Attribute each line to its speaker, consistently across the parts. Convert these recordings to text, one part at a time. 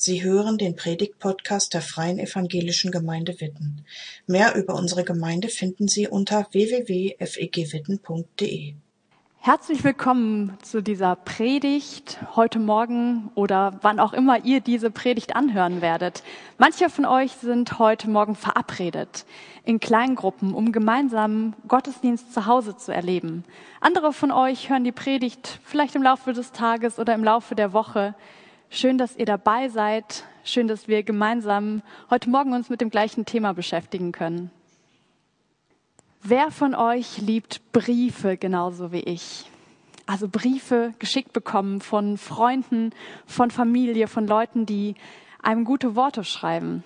Speaker 1: Sie hören den Predigt-Podcast der Freien Evangelischen Gemeinde Witten. Mehr über unsere Gemeinde finden Sie unter www.fegwitten.de.
Speaker 2: Herzlich willkommen zu dieser Predigt heute Morgen oder wann auch immer ihr diese Predigt anhören werdet. Manche von euch sind heute Morgen verabredet in Kleingruppen, um gemeinsam Gottesdienst zu Hause zu erleben. Andere von euch hören die Predigt vielleicht im Laufe des Tages oder im Laufe der Woche. Schön, dass ihr dabei seid. Schön, dass wir gemeinsam heute Morgen uns mit dem gleichen Thema beschäftigen können. Wer von euch liebt Briefe genauso wie ich? Also Briefe geschickt bekommen von Freunden, von Familie, von Leuten, die einem gute Worte schreiben.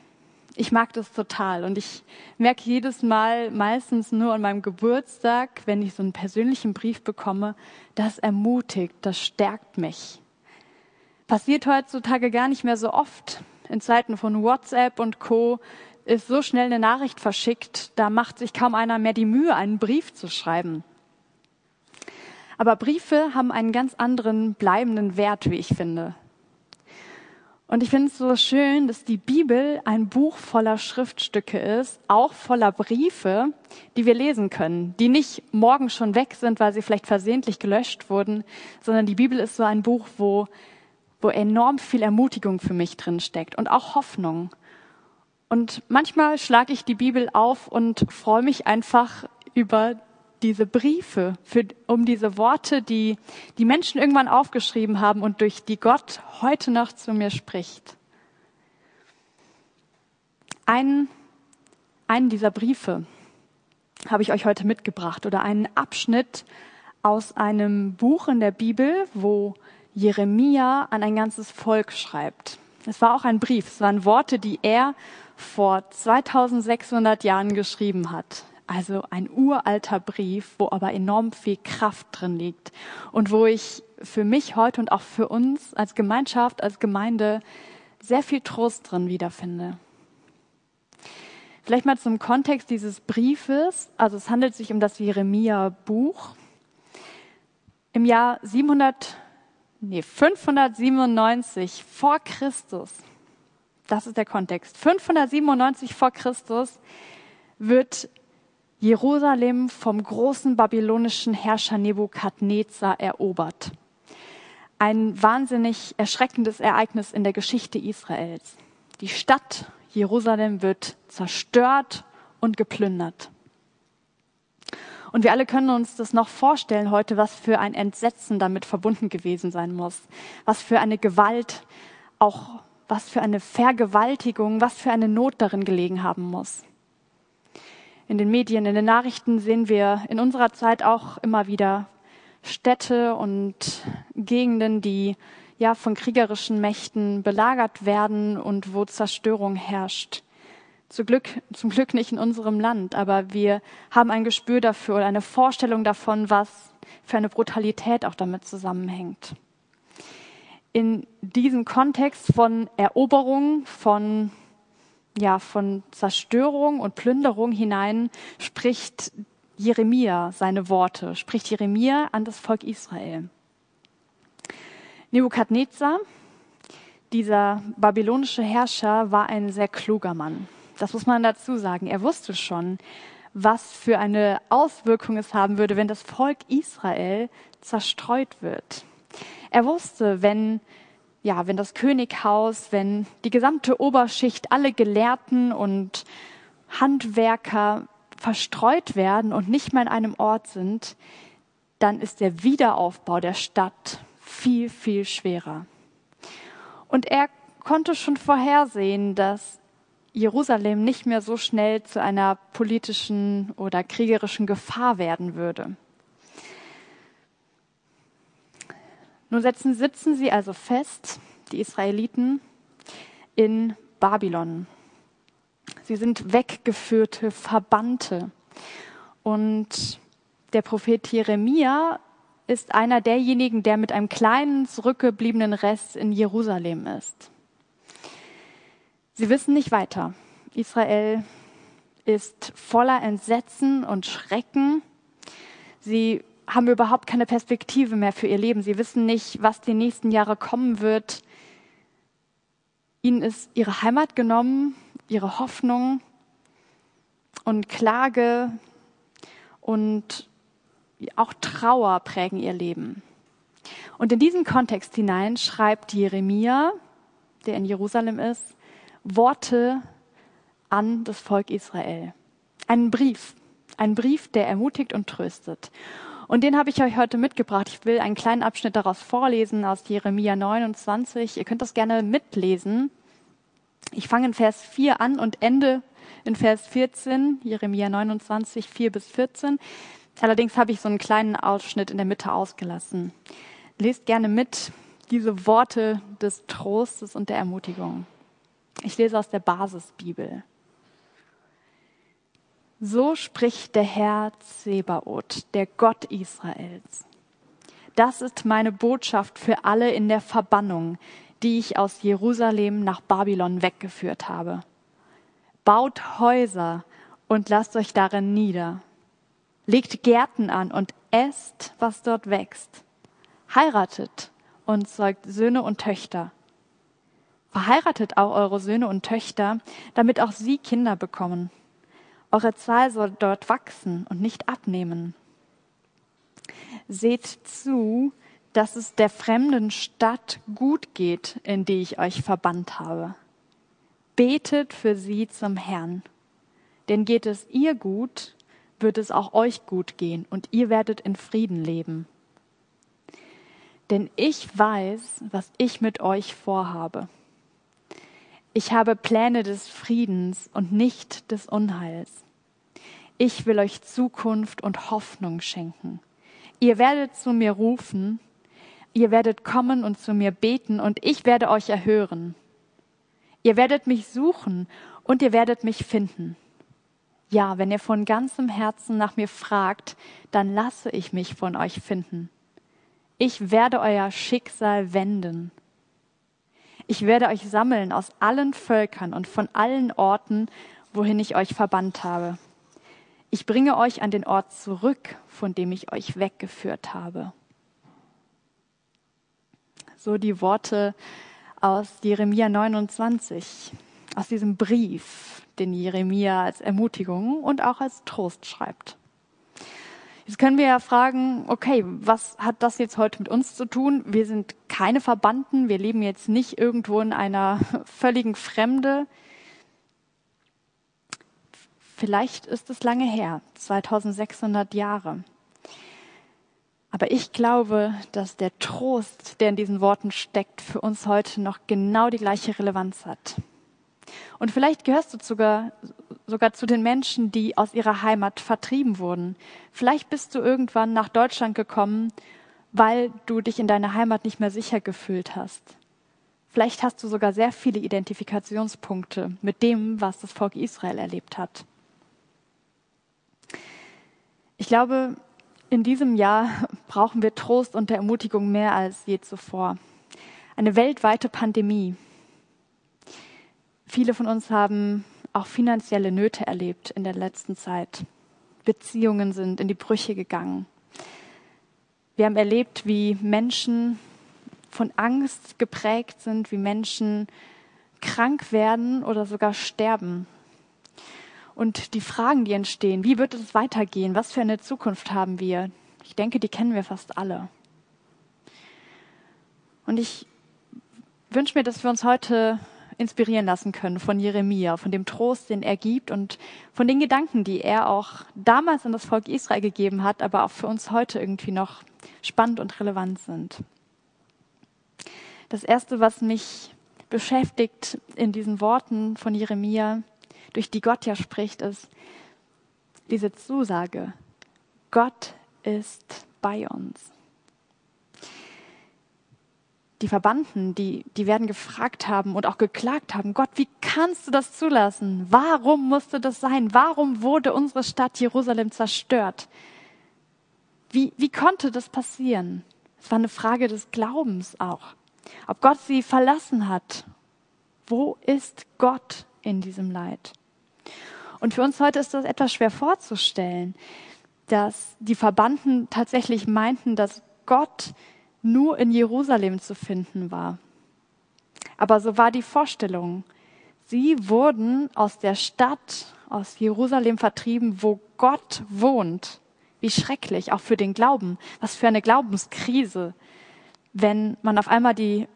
Speaker 2: Ich mag das total und ich merke jedes Mal, meistens nur an meinem Geburtstag, wenn ich so einen persönlichen Brief bekomme, das ermutigt, das stärkt mich. Passiert heutzutage gar nicht mehr so oft. In Zeiten von WhatsApp und Co. ist so schnell eine Nachricht verschickt, da macht sich kaum einer mehr die Mühe, einen Brief zu schreiben. Aber Briefe haben einen ganz anderen bleibenden Wert, wie ich finde. Und ich finde es so schön, dass die Bibel ein Buch voller Schriftstücke ist, auch voller Briefe, die wir lesen können, die nicht morgen schon weg sind, weil sie vielleicht versehentlich gelöscht wurden, sondern die Bibel ist so ein Buch, wo wo enorm viel Ermutigung für mich drin steckt und auch Hoffnung. Und manchmal schlage ich die Bibel auf und freue mich einfach über diese Briefe, für, um diese Worte, die die Menschen irgendwann aufgeschrieben haben und durch die Gott heute noch zu mir spricht. Einen, einen dieser Briefe habe ich euch heute mitgebracht oder einen Abschnitt aus einem Buch in der Bibel, wo Jeremia an ein ganzes Volk schreibt. Es war auch ein Brief, es waren Worte, die er vor 2600 Jahren geschrieben hat. Also ein uralter Brief, wo aber enorm viel Kraft drin liegt und wo ich für mich heute und auch für uns als Gemeinschaft, als Gemeinde sehr viel Trost drin wiederfinde. Vielleicht mal zum Kontext dieses Briefes. Also es handelt sich um das Jeremia-Buch. Im Jahr 700 nee, 597 vor Christus, das ist der Kontext, 597 vor Christus wird Jerusalem vom großen babylonischen Herrscher Nebukadnezar erobert. Ein wahnsinnig erschreckendes Ereignis in der Geschichte Israels. Die Stadt Jerusalem wird zerstört und geplündert. Und wir alle können uns das noch vorstellen heute, was für ein Entsetzen damit verbunden gewesen sein muss. Was für eine Gewalt, auch was für eine Vergewaltigung, was für eine Not darin gelegen haben muss. In den Medien, in den Nachrichten sehen wir in unserer Zeit auch immer wieder Städte und Gegenden, die ja von kriegerischen Mächten belagert werden und wo Zerstörung herrscht. Zum Glück, zum Glück nicht in unserem Land, aber wir haben ein Gespür dafür oder eine Vorstellung davon, was für eine Brutalität auch damit zusammenhängt. In diesem Kontext von Eroberung, von, ja, von Zerstörung und Plünderung hinein spricht Jeremia seine Worte, spricht Jeremia an das Volk Israel. Nebukadnezar, dieser babylonische Herrscher, war ein sehr kluger Mann. Das muss man dazu sagen. Er wusste schon, was für eine Auswirkung es haben würde, wenn das Volk Israel zerstreut wird. Er wusste, wenn ja, wenn das Könighaus, wenn die gesamte Oberschicht, alle Gelehrten und Handwerker verstreut werden und nicht mehr in einem Ort sind, dann ist der Wiederaufbau der Stadt viel, viel schwerer. Und er konnte schon vorhersehen, dass Jerusalem nicht mehr so schnell zu einer politischen oder kriegerischen Gefahr werden würde. Nun setzen, sitzen sie also fest, die Israeliten, in Babylon. Sie sind weggeführte Verbannte. Und der Prophet Jeremia ist einer derjenigen, der mit einem kleinen zurückgebliebenen Rest in Jerusalem ist. Sie wissen nicht weiter. Israel ist voller Entsetzen und Schrecken. Sie haben überhaupt keine Perspektive mehr für ihr Leben. Sie wissen nicht, was die nächsten Jahre kommen wird. Ihnen ist ihre Heimat genommen, ihre Hoffnung und Klage und auch Trauer prägen ihr Leben. Und in diesen Kontext hinein schreibt Jeremia, der in Jerusalem ist, Worte an das Volk Israel. Einen Brief, einen Brief, der ermutigt und tröstet. Und den habe ich euch heute mitgebracht. Ich will einen kleinen Abschnitt daraus vorlesen aus Jeremia 29. Ihr könnt das gerne mitlesen. Ich fange in Vers 4 an und ende in Vers 14, Jeremia 29, 4 bis 14. Allerdings habe ich so einen kleinen Ausschnitt in der Mitte ausgelassen. Lest gerne mit diese Worte des Trostes und der Ermutigung. Ich lese aus der Basisbibel. So spricht der Herr Zebaoth, der Gott Israels. Das ist meine Botschaft für alle in der Verbannung, die ich aus Jerusalem nach Babylon weggeführt habe. Baut Häuser und lasst euch darin nieder. Legt Gärten an und esst, was dort wächst. Heiratet und zeugt Söhne und Töchter. Verheiratet auch eure Söhne und Töchter, damit auch sie Kinder bekommen. Eure Zahl soll dort wachsen und nicht abnehmen. Seht zu, dass es der fremden Stadt gut geht, in die ich euch verbannt habe. Betet für sie zum Herrn. Denn geht es ihr gut, wird es auch euch gut gehen und ihr werdet in Frieden leben. Denn ich weiß, was ich mit euch vorhabe. Ich habe Pläne des Friedens und nicht des Unheils. Ich will euch Zukunft und Hoffnung schenken. Ihr werdet zu mir rufen, ihr werdet kommen und zu mir beten und ich werde euch erhören. Ihr werdet mich suchen und ihr werdet mich finden. Ja, wenn ihr von ganzem Herzen nach mir fragt, dann lasse ich mich von euch finden. Ich werde euer Schicksal wenden. Ich werde euch sammeln aus allen Völkern und von allen Orten, wohin ich euch verbannt habe. Ich bringe euch an den Ort zurück, von dem ich euch weggeführt habe. So die Worte aus Jeremia 29, aus diesem Brief, den Jeremia als Ermutigung und auch als Trost schreibt. Jetzt können wir ja fragen, okay, was hat das jetzt heute mit uns zu tun? Wir sind keine Verbannten, wir leben jetzt nicht irgendwo in einer völligen Fremde. Vielleicht ist es lange her, 2600 Jahre. Aber ich glaube, dass der Trost, der in diesen Worten steckt, für uns heute noch genau die gleiche Relevanz hat. Und vielleicht gehörst du sogar, sogar zu den Menschen, die aus ihrer Heimat vertrieben wurden. Vielleicht bist du irgendwann nach Deutschland gekommen, weil du dich in deiner Heimat nicht mehr sicher gefühlt hast. Vielleicht hast du sogar sehr viele Identifikationspunkte mit dem, was das Volk Israel erlebt hat. Ich glaube, in diesem Jahr brauchen wir Trost und Ermutigung mehr als je zuvor. Eine weltweite Pandemie, Viele von uns haben auch finanzielle Nöte erlebt in der letzten Zeit. Beziehungen sind in die Brüche gegangen. Wir haben erlebt, wie Menschen von Angst geprägt sind, wie Menschen krank werden oder sogar sterben. Und die Fragen, die entstehen, wie wird es weitergehen? Was für eine Zukunft haben wir? Ich denke, die kennen wir fast alle. Und ich wünsche mir, dass wir uns heute inspirieren lassen können von Jeremia, von dem Trost, den er gibt und von den Gedanken, die er auch damals an das Volk Israel gegeben hat, aber auch für uns heute irgendwie noch spannend und relevant sind. Das Erste, was mich beschäftigt in diesen Worten von Jeremia, durch die Gott ja spricht, ist diese Zusage, Gott ist bei uns die Verbannten, die, die werden gefragt haben und auch geklagt haben, Gott, wie kannst du das zulassen? Warum musste das sein? Warum wurde unsere Stadt Jerusalem zerstört? Wie, wie konnte das passieren? Es war eine Frage des Glaubens auch. Ob Gott sie verlassen hat. Wo ist Gott in diesem Leid? Und für uns heute ist das etwas schwer vorzustellen, dass die Verbannten tatsächlich meinten, dass Gott nur in Jerusalem zu finden war. Aber so war die Vorstellung. Sie wurden aus der Stadt, aus Jerusalem vertrieben, wo Gott wohnt. Wie schrecklich, auch für den Glauben. Was für eine Glaubenskrise, wenn man auf einmal die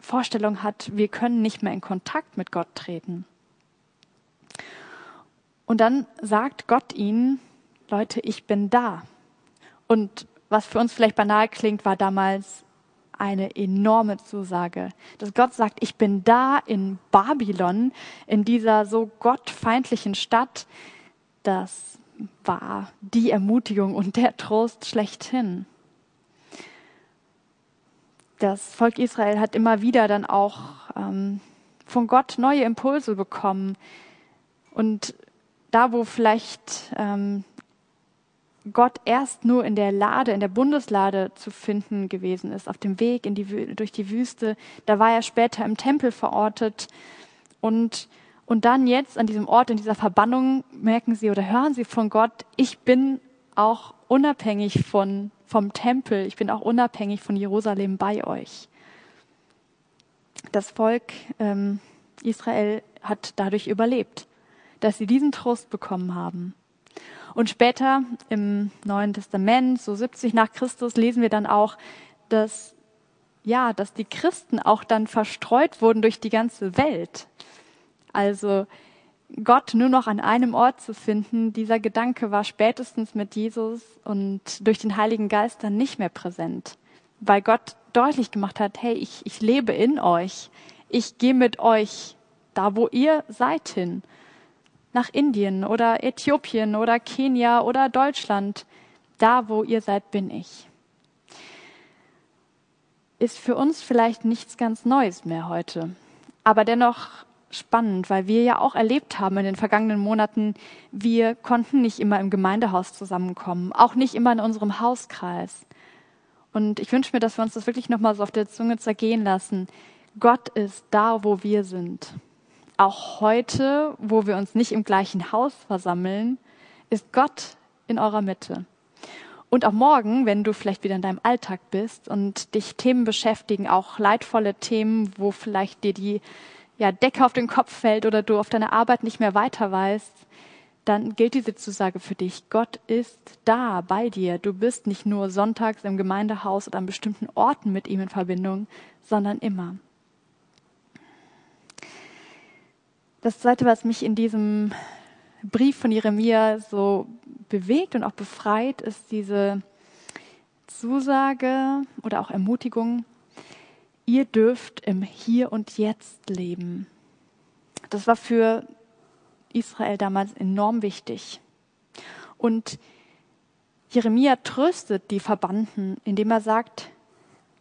Speaker 2: Vorstellung hat, wir können nicht mehr in Kontakt mit Gott treten. Und dann sagt Gott ihnen, Leute, ich bin da. Und was für uns vielleicht banal klingt, war damals eine enorme Zusage, dass Gott sagt, ich bin da in Babylon, in dieser so gottfeindlichen Stadt. Das war die Ermutigung und der Trost schlechthin. Das Volk Israel hat immer wieder dann auch ähm, von Gott neue Impulse bekommen. Und da, wo vielleicht ähm, Gott erst nur in der Lade, in der Bundeslade zu finden gewesen ist, auf dem Weg in die, durch die Wüste, da war er später im Tempel verortet. Und, und dann jetzt an diesem Ort, in dieser Verbannung, merken sie oder hören sie von Gott, ich bin auch unabhängig von, vom Tempel, ich bin auch unabhängig von Jerusalem bei euch. Das Volk ähm, Israel hat dadurch überlebt, dass sie diesen Trost bekommen haben. Und später im Neuen Testament, so 70 nach Christus, lesen wir dann auch, dass, ja, dass die Christen auch dann verstreut wurden durch die ganze Welt. Also, Gott nur noch an einem Ort zu finden, dieser Gedanke war spätestens mit Jesus und durch den Heiligen Geist dann nicht mehr präsent, weil Gott deutlich gemacht hat, hey, ich, ich lebe in euch, ich gehe mit euch da, wo ihr seid hin nach Indien oder Äthiopien oder Kenia oder Deutschland. Da, wo ihr seid, bin ich. Ist für uns vielleicht nichts ganz Neues mehr heute, aber dennoch spannend, weil wir ja auch erlebt haben in den vergangenen Monaten, wir konnten nicht immer im Gemeindehaus zusammenkommen, auch nicht immer in unserem Hauskreis. Und ich wünsche mir, dass wir uns das wirklich nochmal so auf der Zunge zergehen lassen. Gott ist da, wo wir sind auch heute, wo wir uns nicht im gleichen Haus versammeln, ist Gott in eurer Mitte. Und auch morgen, wenn du vielleicht wieder in deinem Alltag bist und dich Themen beschäftigen, auch leidvolle Themen, wo vielleicht dir die ja, Decke auf den Kopf fällt oder du auf deiner Arbeit nicht mehr weiter weißt, dann gilt diese Zusage für dich. Gott ist da bei dir. Du bist nicht nur sonntags im Gemeindehaus oder an bestimmten Orten mit ihm in Verbindung, sondern immer. Das Zweite, was mich in diesem Brief von Jeremia so bewegt und auch befreit, ist diese Zusage oder auch Ermutigung, ihr dürft im Hier und Jetzt leben. Das war für Israel damals enorm wichtig. Und Jeremia tröstet die Verbannten, indem er sagt,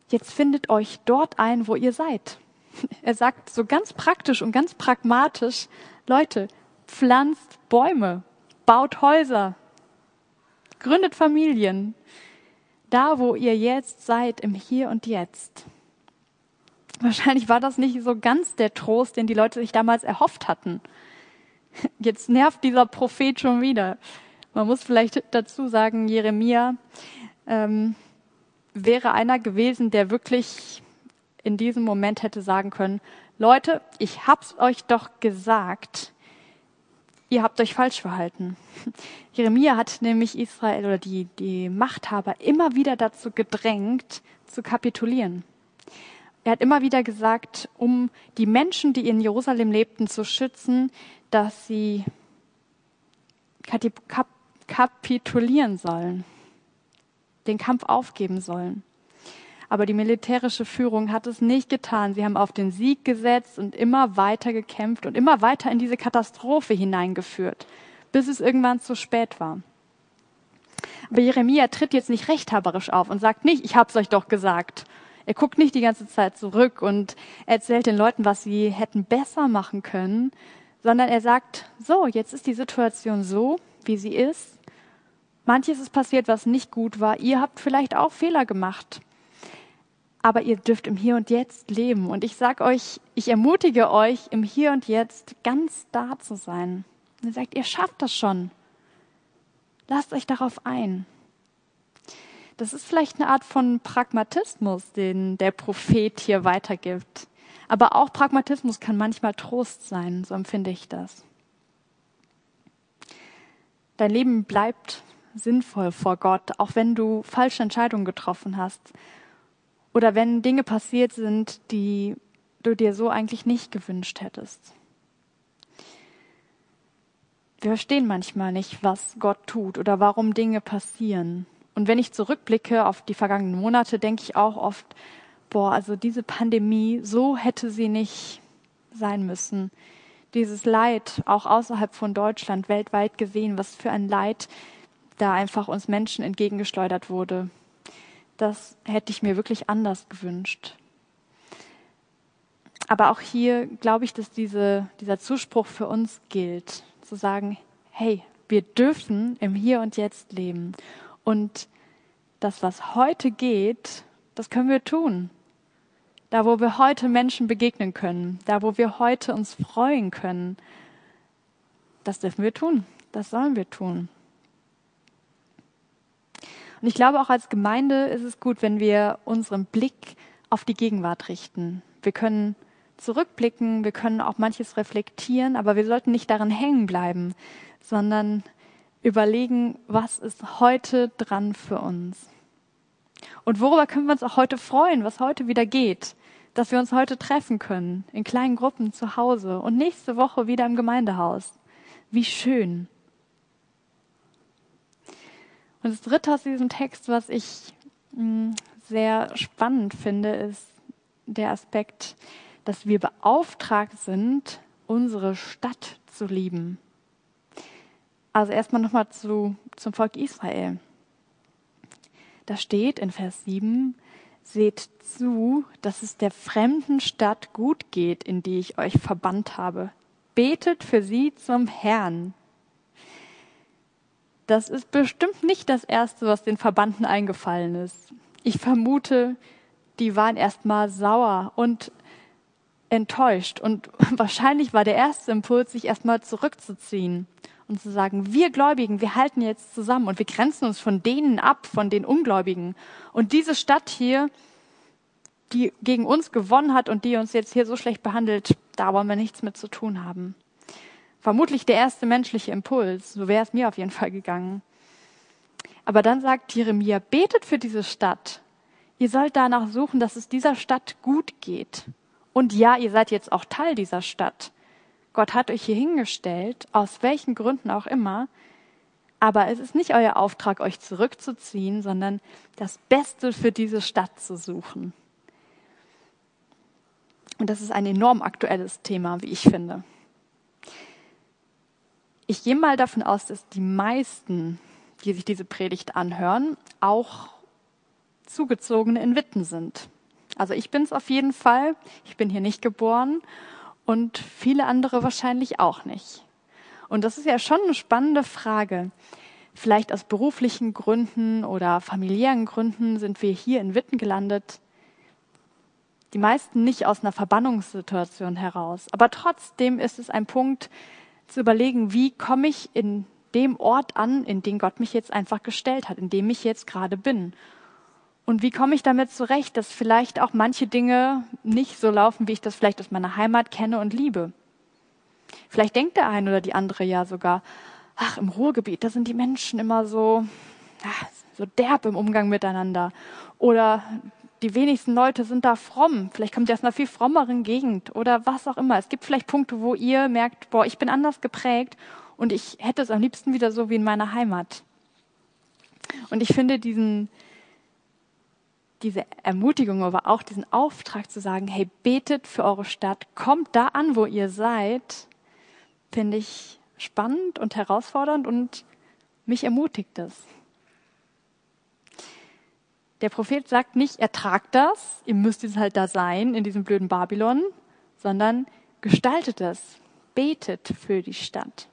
Speaker 2: jetzt findet euch dort ein, wo ihr seid. Er sagt so ganz praktisch und ganz pragmatisch, Leute, pflanzt Bäume, baut Häuser, gründet Familien, da wo ihr jetzt seid, im Hier und Jetzt. Wahrscheinlich war das nicht so ganz der Trost, den die Leute sich damals erhofft hatten. Jetzt nervt dieser Prophet schon wieder. Man muss vielleicht dazu sagen, Jeremia ähm, wäre einer gewesen, der wirklich in diesem Moment hätte sagen können, Leute, ich hab's euch doch gesagt, ihr habt euch falsch verhalten. Jeremia hat nämlich Israel oder die, die Machthaber immer wieder dazu gedrängt, zu kapitulieren. Er hat immer wieder gesagt, um die Menschen, die in Jerusalem lebten, zu schützen, dass sie kapitulieren sollen, den Kampf aufgeben sollen. Aber die militärische Führung hat es nicht getan. Sie haben auf den Sieg gesetzt und immer weiter gekämpft und immer weiter in diese Katastrophe hineingeführt, bis es irgendwann zu spät war. Aber Jeremia tritt jetzt nicht rechthaberisch auf und sagt nicht, ich hab's euch doch gesagt. Er guckt nicht die ganze Zeit zurück und erzählt den Leuten, was sie hätten besser machen können, sondern er sagt, so, jetzt ist die Situation so, wie sie ist. Manches ist passiert, was nicht gut war. Ihr habt vielleicht auch Fehler gemacht aber ihr dürft im Hier und Jetzt leben. Und ich sage euch, ich ermutige euch, im Hier und Jetzt ganz da zu sein. Und ihr sagt, ihr schafft das schon. Lasst euch darauf ein. Das ist vielleicht eine Art von Pragmatismus, den der Prophet hier weitergibt. Aber auch Pragmatismus kann manchmal Trost sein, so empfinde ich das. Dein Leben bleibt sinnvoll vor Gott, auch wenn du falsche Entscheidungen getroffen hast oder wenn Dinge passiert sind, die du dir so eigentlich nicht gewünscht hättest. Wir verstehen manchmal nicht, was Gott tut oder warum Dinge passieren. Und wenn ich zurückblicke auf die vergangenen Monate, denke ich auch oft, boah, also diese Pandemie, so hätte sie nicht sein müssen. Dieses Leid, auch außerhalb von Deutschland, weltweit gesehen, was für ein Leid da einfach uns Menschen entgegengeschleudert wurde. Das hätte ich mir wirklich anders gewünscht. Aber auch hier glaube ich, dass diese, dieser Zuspruch für uns gilt, zu sagen, hey, wir dürfen im Hier und Jetzt leben. Und das, was heute geht, das können wir tun. Da, wo wir heute Menschen begegnen können, da, wo wir heute uns freuen können, das dürfen wir tun. Das sollen wir tun. Und ich glaube, auch als Gemeinde ist es gut, wenn wir unseren Blick auf die Gegenwart richten. Wir können zurückblicken, wir können auch manches reflektieren, aber wir sollten nicht daran hängen bleiben, sondern überlegen, was ist heute dran für uns. Und worüber können wir uns auch heute freuen, was heute wieder geht, dass wir uns heute treffen können, in kleinen Gruppen zu Hause und nächste Woche wieder im Gemeindehaus. Wie schön. Und das Dritte aus diesem Text, was ich hm, sehr spannend finde, ist der Aspekt, dass wir beauftragt sind, unsere Stadt zu lieben. Also erstmal nochmal zu, zum Volk Israel. Da steht in Vers 7, seht zu, dass es der fremden Stadt gut geht, in die ich euch verbannt habe. Betet für sie zum Herrn. Das ist bestimmt nicht das Erste, was den Verbannten eingefallen ist. Ich vermute, die waren erstmal sauer und enttäuscht. Und wahrscheinlich war der erste Impuls, sich erstmal zurückzuziehen und zu sagen, wir Gläubigen, wir halten jetzt zusammen und wir grenzen uns von denen ab, von den Ungläubigen. Und diese Stadt hier, die gegen uns gewonnen hat und die uns jetzt hier so schlecht behandelt, da wollen wir nichts mit zu tun haben. Vermutlich der erste menschliche Impuls. So wäre es mir auf jeden Fall gegangen. Aber dann sagt Jeremia, betet für diese Stadt. Ihr sollt danach suchen, dass es dieser Stadt gut geht. Und ja, ihr seid jetzt auch Teil dieser Stadt. Gott hat euch hier hingestellt, aus welchen Gründen auch immer. Aber es ist nicht euer Auftrag, euch zurückzuziehen, sondern das Beste für diese Stadt zu suchen. Und das ist ein enorm aktuelles Thema, wie ich finde. Ich gehe mal davon aus, dass die meisten, die sich diese Predigt anhören, auch Zugezogene in Witten sind. Also ich bin es auf jeden Fall. Ich bin hier nicht geboren und viele andere wahrscheinlich auch nicht. Und das ist ja schon eine spannende Frage. Vielleicht aus beruflichen Gründen oder familiären Gründen sind wir hier in Witten gelandet. Die meisten nicht aus einer Verbannungssituation heraus. Aber trotzdem ist es ein Punkt, zu überlegen, wie komme ich in dem Ort an, in den Gott mich jetzt einfach gestellt hat, in dem ich jetzt gerade bin. Und wie komme ich damit zurecht, dass vielleicht auch manche Dinge nicht so laufen, wie ich das vielleicht aus meiner Heimat kenne und liebe? Vielleicht denkt der eine oder die andere ja sogar, ach, im Ruhrgebiet, da sind die Menschen immer so, ja, so derb im Umgang miteinander. Oder die wenigsten Leute sind da fromm. Vielleicht kommt ihr aus einer viel frommeren Gegend oder was auch immer. Es gibt vielleicht Punkte, wo ihr merkt, boah, ich bin anders geprägt und ich hätte es am liebsten wieder so wie in meiner Heimat. Und ich finde diesen, diese Ermutigung, aber auch diesen Auftrag zu sagen, hey, betet für eure Stadt, kommt da an, wo ihr seid, finde ich spannend und herausfordernd und mich ermutigt es. Der Prophet sagt nicht, ertragt das, ihr müsst jetzt halt da sein, in diesem blöden Babylon, sondern gestaltet es, betet für die Stadt.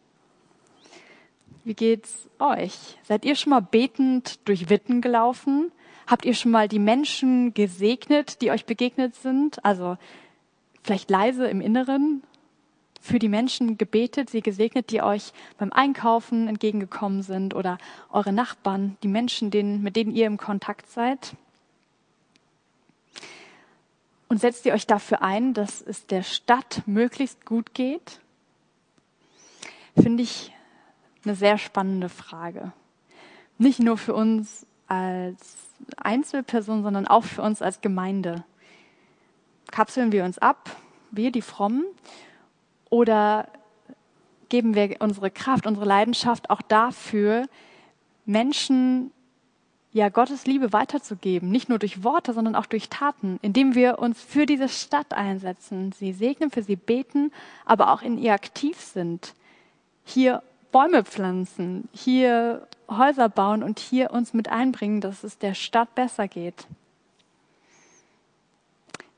Speaker 2: Wie geht's euch? Seid ihr schon mal betend durch Witten gelaufen? Habt ihr schon mal die Menschen gesegnet, die euch begegnet sind? Also vielleicht leise im Inneren für die Menschen gebetet, sie gesegnet, die euch beim Einkaufen entgegengekommen sind oder eure Nachbarn, die Menschen, denen, mit denen ihr im Kontakt seid. Und setzt ihr euch dafür ein, dass es der Stadt möglichst gut geht? Finde ich eine sehr spannende Frage. Nicht nur für uns als Einzelperson, sondern auch für uns als Gemeinde. Kapseln wir uns ab, wir die Frommen, oder geben wir unsere Kraft, unsere Leidenschaft auch dafür, Menschen ja Gottes Liebe weiterzugeben, nicht nur durch Worte, sondern auch durch Taten, indem wir uns für diese Stadt einsetzen, sie segnen, für sie beten, aber auch in ihr aktiv sind, hier Bäume pflanzen, hier Häuser bauen und hier uns mit einbringen, dass es der Stadt besser geht.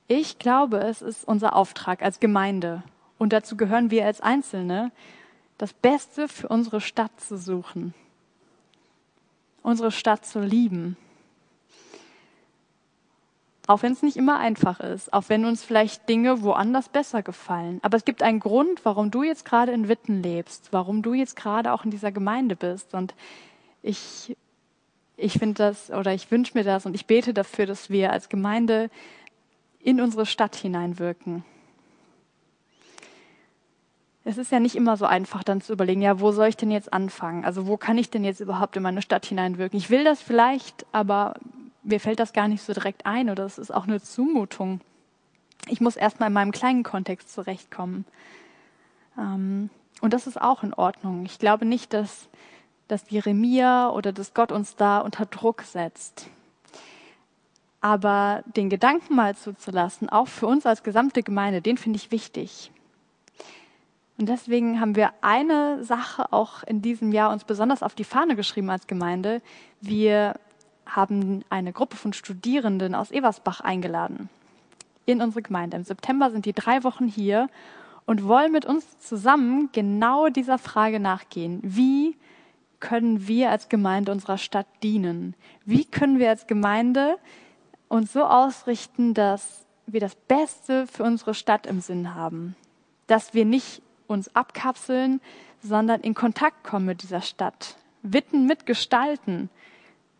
Speaker 2: Ich glaube, es ist unser Auftrag als Gemeinde und dazu gehören wir als Einzelne, das Beste für unsere Stadt zu suchen, unsere Stadt zu lieben. Auch wenn es nicht immer einfach ist, auch wenn uns vielleicht Dinge woanders besser gefallen. Aber es gibt einen Grund, warum du jetzt gerade in Witten lebst, warum du jetzt gerade auch in dieser Gemeinde bist. Und ich, ich finde das oder ich wünsche mir das und ich bete dafür, dass wir als Gemeinde in unsere Stadt hineinwirken. Es ist ja nicht immer so einfach, dann zu überlegen, ja, wo soll ich denn jetzt anfangen? Also wo kann ich denn jetzt überhaupt in meine Stadt hineinwirken? Ich will das vielleicht, aber mir fällt das gar nicht so direkt ein oder es ist auch eine Zumutung. Ich muss erstmal in meinem kleinen Kontext zurechtkommen. Ähm, und das ist auch in Ordnung. Ich glaube nicht, dass, dass Jeremia oder dass Gott uns da unter Druck setzt. Aber den Gedanken mal zuzulassen, auch für uns als gesamte Gemeinde, den finde ich wichtig. Und deswegen haben wir eine Sache auch in diesem Jahr uns besonders auf die Fahne geschrieben als Gemeinde. Wir haben eine Gruppe von Studierenden aus Eversbach eingeladen in unsere Gemeinde. Im September sind die drei Wochen hier und wollen mit uns zusammen genau dieser Frage nachgehen. Wie können wir als Gemeinde unserer Stadt dienen? Wie können wir als Gemeinde uns so ausrichten, dass wir das Beste für unsere Stadt im Sinn haben? Dass wir nicht uns abkapseln, sondern in Kontakt kommen mit dieser Stadt. Witten mitgestalten,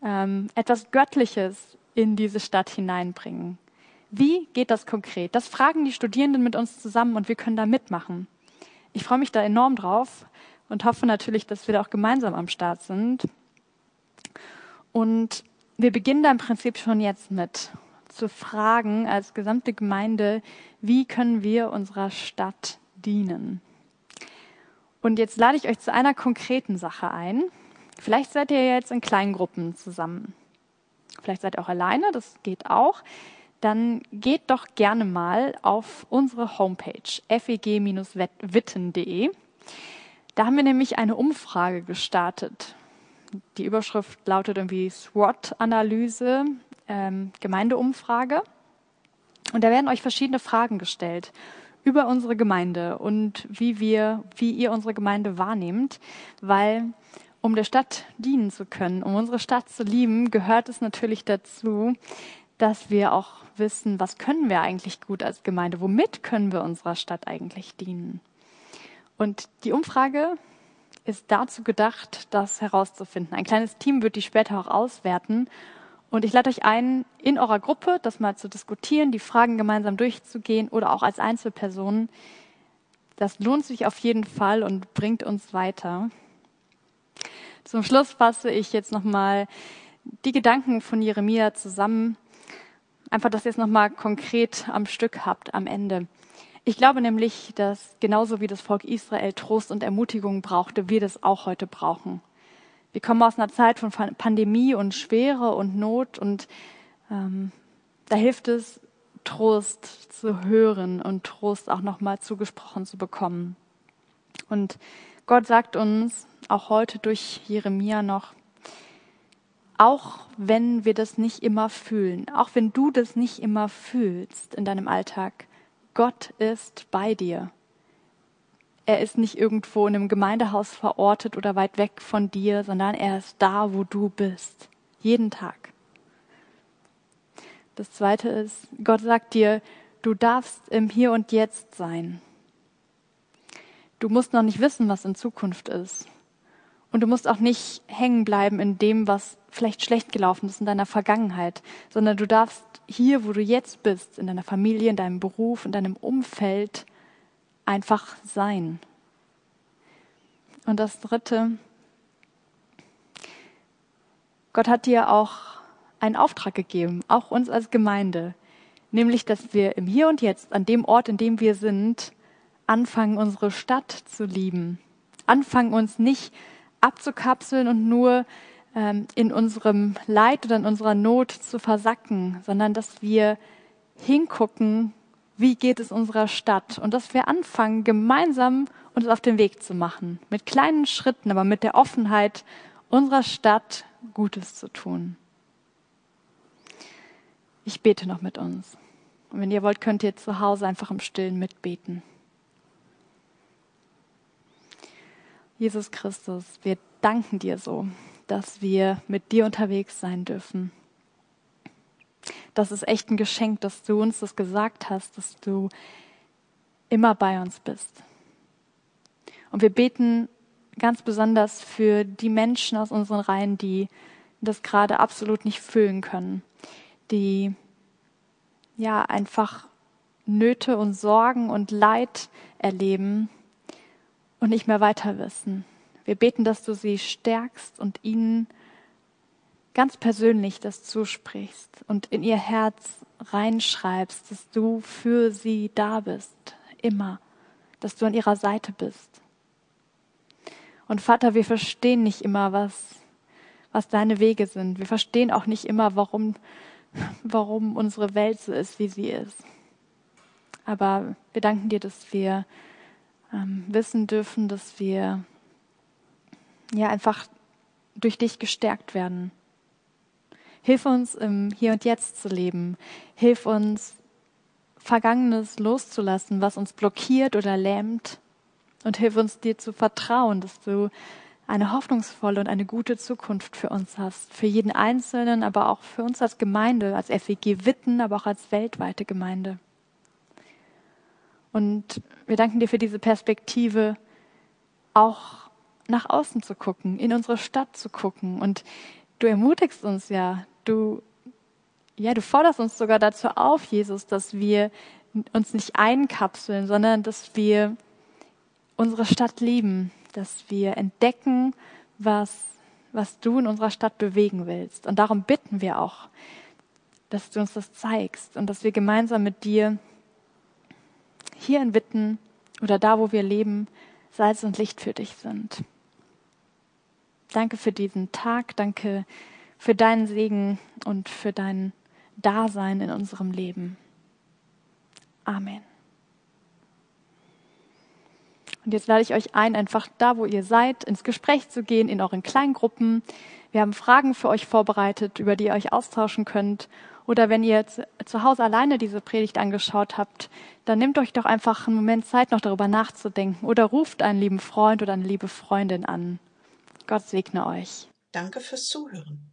Speaker 2: ähm, etwas Göttliches in diese Stadt hineinbringen. Wie geht das konkret? Das fragen die Studierenden mit uns zusammen und wir können da mitmachen. Ich freue mich da enorm drauf und hoffe natürlich, dass wir da auch gemeinsam am Start sind. Und wir beginnen da im Prinzip schon jetzt mit zu fragen als gesamte Gemeinde, wie können wir unserer Stadt dienen? Und jetzt lade ich euch zu einer konkreten Sache ein. Vielleicht seid ihr jetzt in kleinen Gruppen zusammen. Vielleicht seid ihr auch alleine, das geht auch. Dann geht doch gerne mal auf unsere Homepage feg-witten.de. Da haben wir nämlich eine Umfrage gestartet. Die Überschrift lautet irgendwie SWOT-Analyse, ähm, Gemeindeumfrage. Und da werden euch verschiedene Fragen gestellt über unsere Gemeinde und wie wir, wie ihr unsere Gemeinde wahrnehmt, weil um der Stadt dienen zu können, um unsere Stadt zu lieben, gehört es natürlich dazu, dass wir auch wissen, was können wir eigentlich gut als Gemeinde, womit können wir unserer Stadt eigentlich dienen. Und die Umfrage ist dazu gedacht, das herauszufinden. Ein kleines Team wird die später auch auswerten und ich lade euch ein, in eurer Gruppe das mal zu diskutieren, die Fragen gemeinsam durchzugehen oder auch als Einzelpersonen. Das lohnt sich auf jeden Fall und bringt uns weiter. Zum Schluss fasse ich jetzt nochmal die Gedanken von Jeremia zusammen. Einfach, dass ihr es nochmal konkret am Stück habt am Ende. Ich glaube nämlich, dass genauso wie das Volk Israel Trost und Ermutigung brauchte, wir das auch heute brauchen. Wir kommen aus einer Zeit von Pandemie und Schwere und Not und ähm, da hilft es, Trost zu hören und Trost auch nochmal zugesprochen zu bekommen. Und Gott sagt uns auch heute durch Jeremia noch, auch wenn wir das nicht immer fühlen, auch wenn du das nicht immer fühlst in deinem Alltag, Gott ist bei dir. Er ist nicht irgendwo in einem Gemeindehaus verortet oder weit weg von dir, sondern er ist da, wo du bist. Jeden Tag. Das zweite ist, Gott sagt dir, du darfst im Hier und Jetzt sein. Du musst noch nicht wissen, was in Zukunft ist. Und du musst auch nicht hängen bleiben in dem, was vielleicht schlecht gelaufen ist in deiner Vergangenheit, sondern du darfst hier, wo du jetzt bist, in deiner Familie, in deinem Beruf, in deinem Umfeld, einfach sein. Und das Dritte, Gott hat dir auch einen Auftrag gegeben, auch uns als Gemeinde, nämlich dass wir im Hier und Jetzt, an dem Ort, in dem wir sind, anfangen, unsere Stadt zu lieben, anfangen, uns nicht abzukapseln und nur ähm, in unserem Leid oder in unserer Not zu versacken, sondern dass wir hingucken, wie geht es unserer Stadt und dass wir anfangen, gemeinsam uns auf den Weg zu machen, mit kleinen Schritten, aber mit der Offenheit, unserer Stadt Gutes zu tun. Ich bete noch mit uns. Und wenn ihr wollt, könnt ihr zu Hause einfach im Stillen mitbeten. Jesus Christus, wir danken dir so, dass wir mit dir unterwegs sein dürfen. Das ist echt ein Geschenk, dass du uns das gesagt hast, dass du immer bei uns bist. Und wir beten ganz besonders für die Menschen aus unseren Reihen, die das gerade absolut nicht füllen können, die ja einfach Nöte und Sorgen und Leid erleben und nicht mehr weiter wissen. Wir beten, dass du sie stärkst und ihnen ganz persönlich das zusprichst und in ihr Herz reinschreibst, dass du für sie da bist, immer, dass du an ihrer Seite bist. Und Vater, wir verstehen nicht immer, was, was deine Wege sind. Wir verstehen auch nicht immer, warum, warum unsere Welt so ist, wie sie ist. Aber wir danken dir, dass wir ähm, wissen dürfen, dass wir ja einfach durch dich gestärkt werden. Hilf uns im Hier und Jetzt zu leben. Hilf uns Vergangenes loszulassen, was uns blockiert oder lähmt. Und hilf uns dir zu vertrauen, dass du eine hoffnungsvolle und eine gute Zukunft für uns hast. Für jeden Einzelnen, aber auch für uns als Gemeinde, als FEG Witten, aber auch als weltweite Gemeinde. Und wir danken dir für diese Perspektive, auch nach außen zu gucken, in unsere Stadt zu gucken. Und du ermutigst uns ja, du, ja, du forderst uns sogar dazu auf, Jesus, dass wir uns nicht einkapseln, sondern dass wir unsere Stadt lieben, dass wir entdecken, was, was du in unserer Stadt bewegen willst. Und darum bitten wir auch, dass du uns das zeigst und dass wir gemeinsam mit dir hier in Witten oder da, wo wir leben, Salz und Licht für dich sind. Danke für diesen Tag, danke für deinen Segen und für dein Dasein in unserem Leben. Amen. Und jetzt lade ich euch ein, einfach da, wo ihr seid, ins Gespräch zu gehen, in euren Kleingruppen. Wir haben Fragen für euch vorbereitet, über die ihr euch austauschen könnt. Oder wenn ihr zu Hause alleine diese Predigt angeschaut habt, dann nehmt euch doch einfach einen Moment Zeit, noch darüber nachzudenken. Oder ruft einen lieben Freund oder eine liebe Freundin an. Gott segne euch.
Speaker 1: Danke fürs Zuhören.